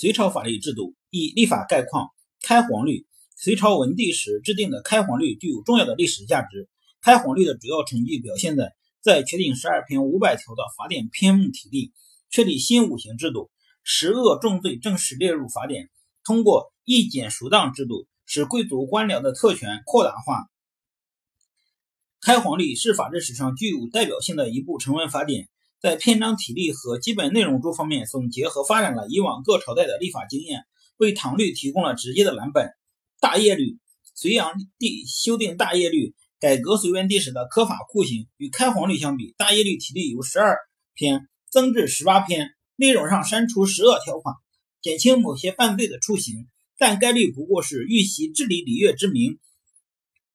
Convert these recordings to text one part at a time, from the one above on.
隋朝法律制度一、立法概况。开皇律，隋朝文帝时制定的开皇律具有重要的历史价值。开皇律的主要成绩表现在在确定十二篇五百条的法典篇目体例，确立新五行制度，十恶重罪正式列入法典。通过一检赎当制度，使贵族官僚的特权扩大化。开皇律是法制史上具有代表性的一部成文法典，在篇章体例和基本内容诸方面总结和发展了以往各朝代的立法经验，为唐律提供了直接的蓝本。大业律，隋炀帝修订大业律，改革隋文帝时的科法酷刑。与开皇律相比，大业律体例由十二篇增至十八篇，内容上删除十恶条款，减轻某些犯罪的处刑，但该律不过是欲袭治理礼乐之名。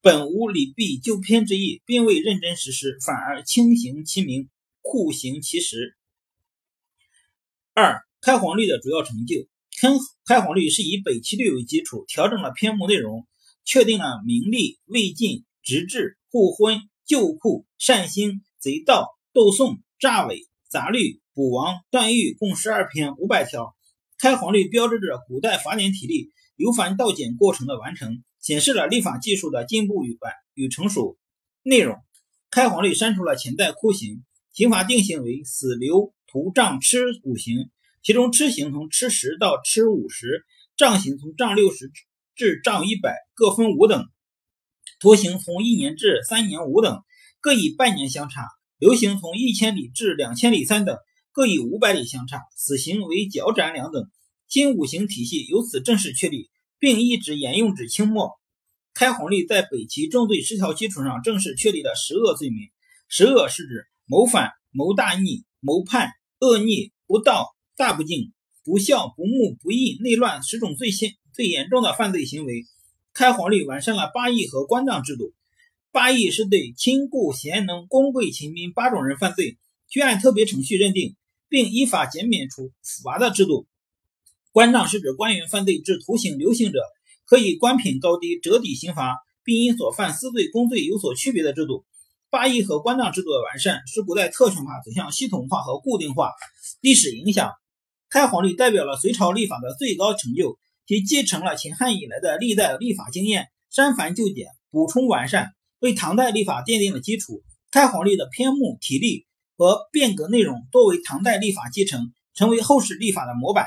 本无礼弊纠偏之意，并未认真实施，反而轻刑其名，酷刑其实。二、开皇律的主要成就。开开皇律是以北齐律为基础，调整了篇目内容，确定了名利、魏晋、直制、互婚、旧库、善兴、贼盗、斗讼、诈伪、杂律、捕王、断狱，共十二篇五百条。开皇律标志着古代法典体例由繁到简过程的完成。显示了立法技术的进步与完与成熟。内容：开皇律删除了前代酷刑，刑法定性为死、流、徒、杖、笞五刑，其中笞刑从笞十到笞五十，杖刑从杖六十至杖一百，各分五等；徒刑从一年至三年五等，各以半年相差；流刑从一千里至两千里三等，各以五百里相差；死刑为绞斩两等。新五行体系由此正式确立。并一直沿用至清末。开皇律在北齐重罪十条基础上正式确立了十恶罪名。十恶是指谋反、谋大逆、谋叛、恶逆、不道、大不敬、不孝、不睦、不义、内乱十种最先最严重的犯罪行为。开皇律完善了八义和官葬制度。八义是对亲故贤能、公贵勤民八种人犯罪，需按特别程序认定，并依法减免处罚的制度。官杖是指官员犯罪致徒刑、流刑者，可以官品高低折抵刑罚，并因所犯私罪、公罪有所区别的制度。八义和官杖制度的完善，使古代特权法走向系统化和固定化。历史影响：开皇律代表了隋朝立法的最高成就，其继承了秦汉以来的历代立法经验，删繁就简，补充完善，为唐代立法奠定了基础。开皇律的篇目、体例和变革内容多为唐代立法继承，成为后世立法的模板。